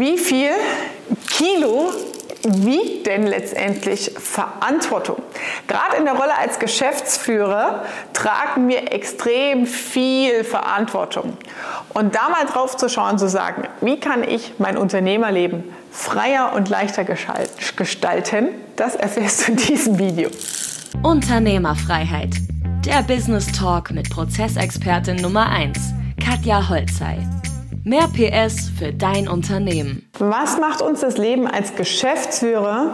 Wie viel Kilo wiegt denn letztendlich Verantwortung? Gerade in der Rolle als Geschäftsführer tragen wir extrem viel Verantwortung. Und da mal drauf zu schauen, zu sagen, wie kann ich mein Unternehmerleben freier und leichter gestalten, das erfährst du in diesem Video. Unternehmerfreiheit. Der Business Talk mit Prozessexpertin Nummer 1, Katja Holzei. Mehr PS für dein Unternehmen. Was macht uns das Leben als Geschäftsführer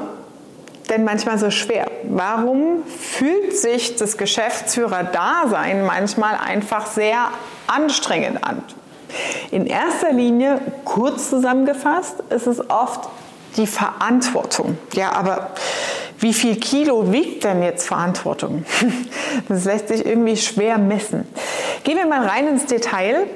denn manchmal so schwer? Warum fühlt sich das Geschäftsführer-Dasein manchmal einfach sehr anstrengend an? In erster Linie, kurz zusammengefasst, ist es oft die Verantwortung. Ja, aber wie viel Kilo wiegt denn jetzt Verantwortung? Das lässt sich irgendwie schwer messen. Gehen wir mal rein ins Detail.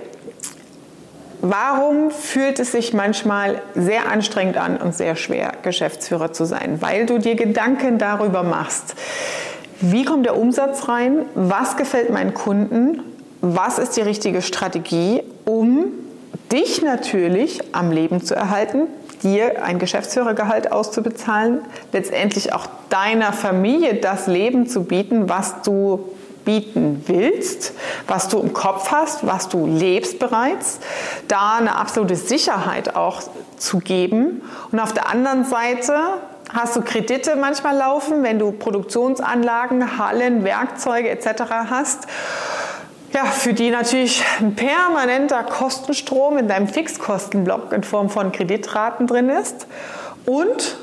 Warum fühlt es sich manchmal sehr anstrengend an und sehr schwer, Geschäftsführer zu sein? Weil du dir Gedanken darüber machst. Wie kommt der Umsatz rein? Was gefällt meinen Kunden? Was ist die richtige Strategie, um dich natürlich am Leben zu erhalten, dir ein Geschäftsführergehalt auszubezahlen, letztendlich auch deiner Familie das Leben zu bieten, was du bieten willst, was du im Kopf hast, was du lebst bereits, da eine absolute Sicherheit auch zu geben. Und auf der anderen Seite hast du Kredite manchmal laufen, wenn du Produktionsanlagen, Hallen, Werkzeuge etc. hast. Ja, für die natürlich ein permanenter Kostenstrom in deinem Fixkostenblock in Form von Kreditraten drin ist. Und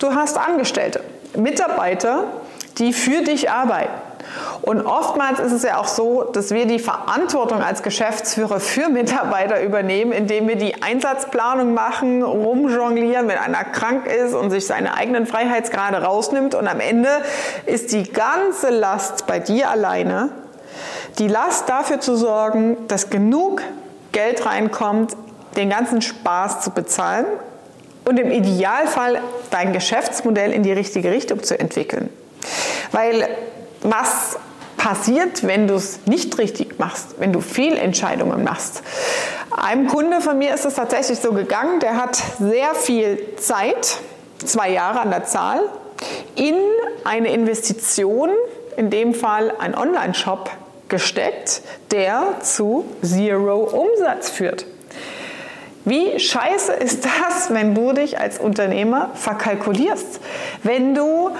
du hast Angestellte, Mitarbeiter, die für dich arbeiten. Und oftmals ist es ja auch so, dass wir die Verantwortung als Geschäftsführer für Mitarbeiter übernehmen, indem wir die Einsatzplanung machen, rumjonglieren, wenn einer krank ist und sich seine eigenen Freiheitsgrade rausnimmt. Und am Ende ist die ganze Last bei dir alleine. Die Last dafür zu sorgen, dass genug Geld reinkommt, den ganzen Spaß zu bezahlen und im Idealfall dein Geschäftsmodell in die richtige Richtung zu entwickeln. Weil was passiert, wenn du es nicht richtig machst, wenn du Fehlentscheidungen machst. Einem Kunde von mir ist es tatsächlich so gegangen, der hat sehr viel Zeit, zwei Jahre an der Zahl, in eine Investition, in dem Fall ein Online-Shop gesteckt, der zu Zero Umsatz führt. Wie scheiße ist das, wenn du dich als Unternehmer verkalkulierst? Wenn du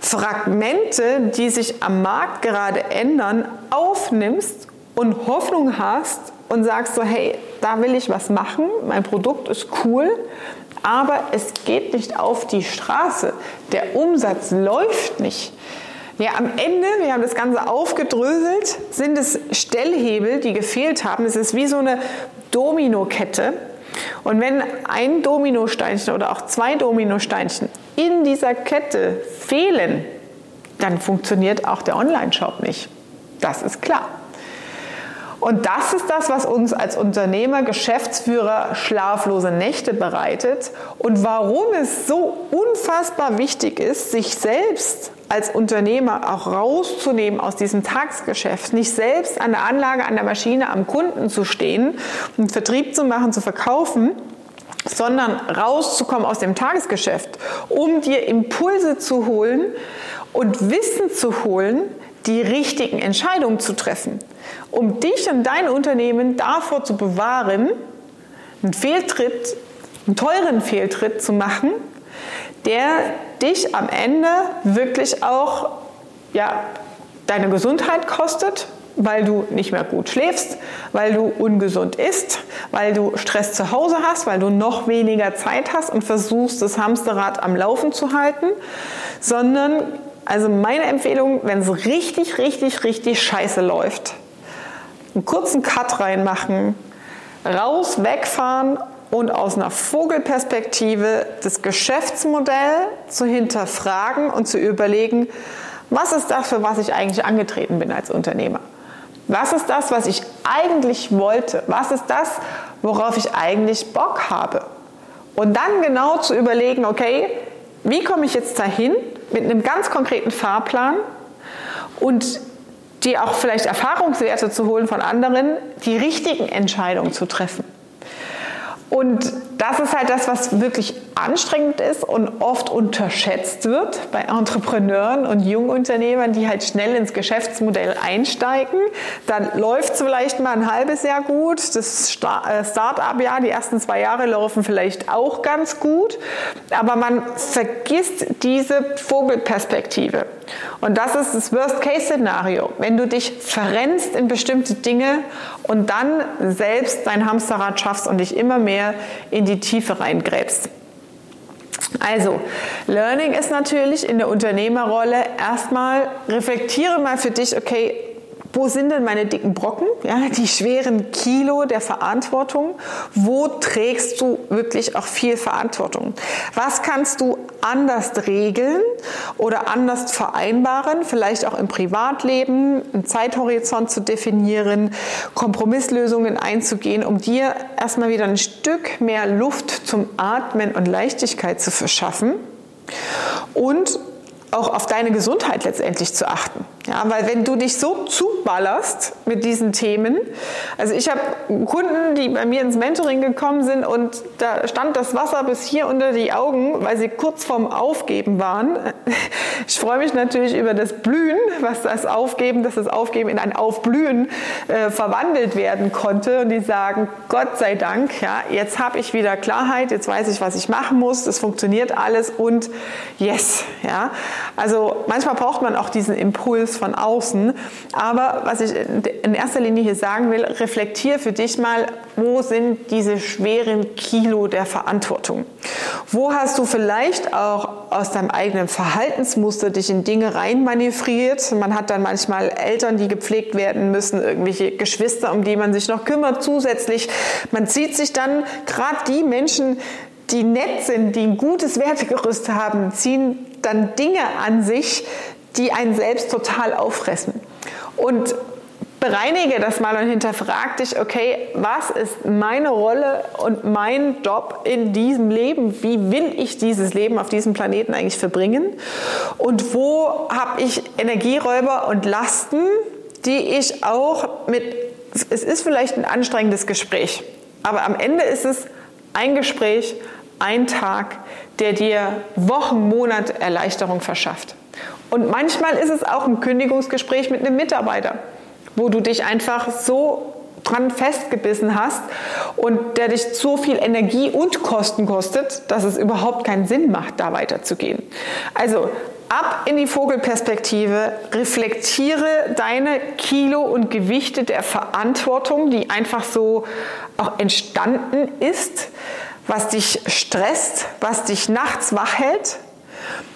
Fragmente, die sich am Markt gerade ändern, aufnimmst und Hoffnung hast und sagst so, hey, da will ich was machen, mein Produkt ist cool, aber es geht nicht auf die Straße, der Umsatz läuft nicht. Ja, am Ende, wir haben das Ganze aufgedröselt, sind es Stellhebel, die gefehlt haben. Es ist wie so eine Dominokette. Und wenn ein Dominosteinchen oder auch zwei Dominosteinchen in dieser Kette fehlen, dann funktioniert auch der Online-Shop nicht. Das ist klar. Und das ist das, was uns als Unternehmer, Geschäftsführer schlaflose Nächte bereitet und warum es so unfassbar wichtig ist, sich selbst als Unternehmer auch rauszunehmen aus diesem Tagsgeschäft, nicht selbst an der Anlage, an der Maschine, am Kunden zu stehen und Vertrieb zu machen, zu verkaufen, sondern rauszukommen aus dem Tagesgeschäft, um dir Impulse zu holen und Wissen zu holen, die richtigen Entscheidungen zu treffen, um dich und dein Unternehmen davor zu bewahren, einen Fehltritt, einen teuren Fehltritt zu machen, der dich am Ende wirklich auch ja, deine Gesundheit kostet, weil du nicht mehr gut schläfst, weil du ungesund isst, weil du Stress zu Hause hast, weil du noch weniger Zeit hast und versuchst, das Hamsterrad am Laufen zu halten, sondern also meine Empfehlung, wenn es richtig, richtig, richtig scheiße läuft, einen kurzen Cut reinmachen, raus, wegfahren und aus einer Vogelperspektive das Geschäftsmodell zu hinterfragen und zu überlegen, was ist das, für was ich eigentlich angetreten bin als Unternehmer? Was ist das, was ich eigentlich wollte? Was ist das, worauf ich eigentlich Bock habe? Und dann genau zu überlegen, okay, wie komme ich jetzt dahin mit einem ganz konkreten Fahrplan und dir auch vielleicht Erfahrungswerte zu holen von anderen, die richtigen Entscheidungen zu treffen. Und das ist halt das, was wirklich anstrengend ist und oft unterschätzt wird bei Entrepreneuren und Jungunternehmern, die halt schnell ins Geschäftsmodell einsteigen. Dann läuft es vielleicht mal ein halbes Jahr gut. Das äh, Start-up-Jahr, die ersten zwei Jahre laufen vielleicht auch ganz gut. Aber man vergisst diese Vogelperspektive. Und das ist das Worst-Case-Szenario. Wenn du dich verrennst in bestimmte Dinge und dann selbst dein Hamsterrad schaffst und dich immer mehr in die Tiefe reingräbst. Also, Learning ist natürlich in der Unternehmerrolle erstmal, reflektiere mal für dich, okay, wo sind denn meine dicken Brocken, ja, die schweren Kilo der Verantwortung? Wo trägst du wirklich auch viel Verantwortung? Was kannst du anders regeln oder anders vereinbaren, vielleicht auch im Privatleben, einen Zeithorizont zu definieren, Kompromisslösungen einzugehen, um dir erstmal wieder ein Stück mehr Luft zum Atmen und Leichtigkeit zu verschaffen? Und auch auf deine Gesundheit letztendlich zu achten. Ja, weil wenn du dich so zuballerst mit diesen Themen, also ich habe Kunden, die bei mir ins Mentoring gekommen sind und da stand das Wasser bis hier unter die Augen, weil sie kurz vorm Aufgeben waren. Ich freue mich natürlich über das Blühen, was das Aufgeben, dass das Aufgeben in ein Aufblühen äh, verwandelt werden konnte und die sagen, Gott sei Dank, ja, jetzt habe ich wieder Klarheit, jetzt weiß ich, was ich machen muss, das funktioniert alles und yes, ja. Also manchmal braucht man auch diesen Impuls von außen. Aber was ich in erster Linie hier sagen will, reflektier für dich mal, wo sind diese schweren Kilo der Verantwortung? Wo hast du vielleicht auch aus deinem eigenen Verhaltensmuster dich in Dinge reinmanövriert? Man hat dann manchmal Eltern, die gepflegt werden müssen, irgendwelche Geschwister, um die man sich noch kümmert zusätzlich. Man zieht sich dann gerade die Menschen, die nett sind, die ein gutes Wertegerüst haben, ziehen dann Dinge an sich, die einen selbst total auffressen. Und bereinige das mal und hinterfrag dich, okay, was ist meine Rolle und mein Job in diesem Leben? Wie will ich dieses Leben auf diesem Planeten eigentlich verbringen? Und wo habe ich Energieräuber und Lasten, die ich auch mit, es ist vielleicht ein anstrengendes Gespräch, aber am Ende ist es ein Gespräch, ein Tag, der dir Wochen, Monate Erleichterung verschafft. Und manchmal ist es auch ein Kündigungsgespräch mit einem Mitarbeiter, wo du dich einfach so dran festgebissen hast und der dich so viel Energie und Kosten kostet, dass es überhaupt keinen Sinn macht, da weiterzugehen. Also ab in die Vogelperspektive, reflektiere deine Kilo und Gewichte der Verantwortung, die einfach so auch entstanden ist was dich stresst, was dich nachts wach hält.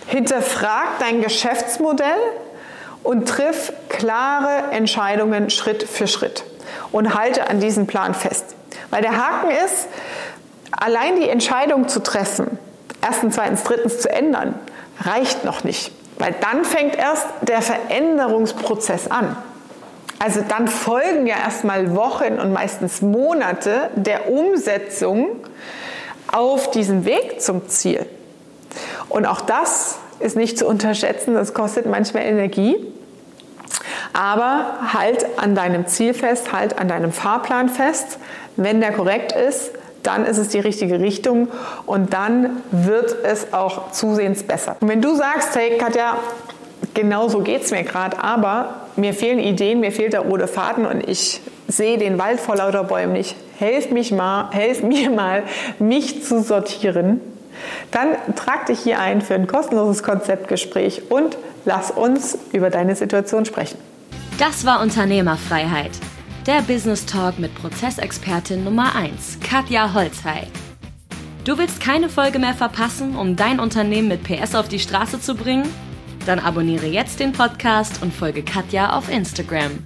Hinterfrag dein Geschäftsmodell und triff klare Entscheidungen Schritt für Schritt und halte an diesem Plan fest. Weil der Haken ist, allein die Entscheidung zu treffen, erstens, zweitens, drittens zu ändern, reicht noch nicht. Weil dann fängt erst der Veränderungsprozess an. Also dann folgen ja erstmal Wochen und meistens Monate der Umsetzung auf diesem Weg zum Ziel. Und auch das ist nicht zu unterschätzen, das kostet manchmal Energie. Aber halt an deinem Ziel fest, halt an deinem Fahrplan fest. Wenn der korrekt ist, dann ist es die richtige Richtung und dann wird es auch zusehends besser. Und wenn du sagst, hey Katja, genau so geht es mir gerade, aber mir fehlen Ideen, mir fehlt der rote Faden und ich sehe den Wald vor lauter Bäumen nicht, helf, mich mal, helf mir mal, mich zu sortieren, dann trag dich hier ein für ein kostenloses Konzeptgespräch und lass uns über deine Situation sprechen. Das war Unternehmerfreiheit. Der Business Talk mit Prozessexpertin Nummer 1, Katja Holzhey. Du willst keine Folge mehr verpassen, um dein Unternehmen mit PS auf die Straße zu bringen? Dann abonniere jetzt den Podcast und folge Katja auf Instagram.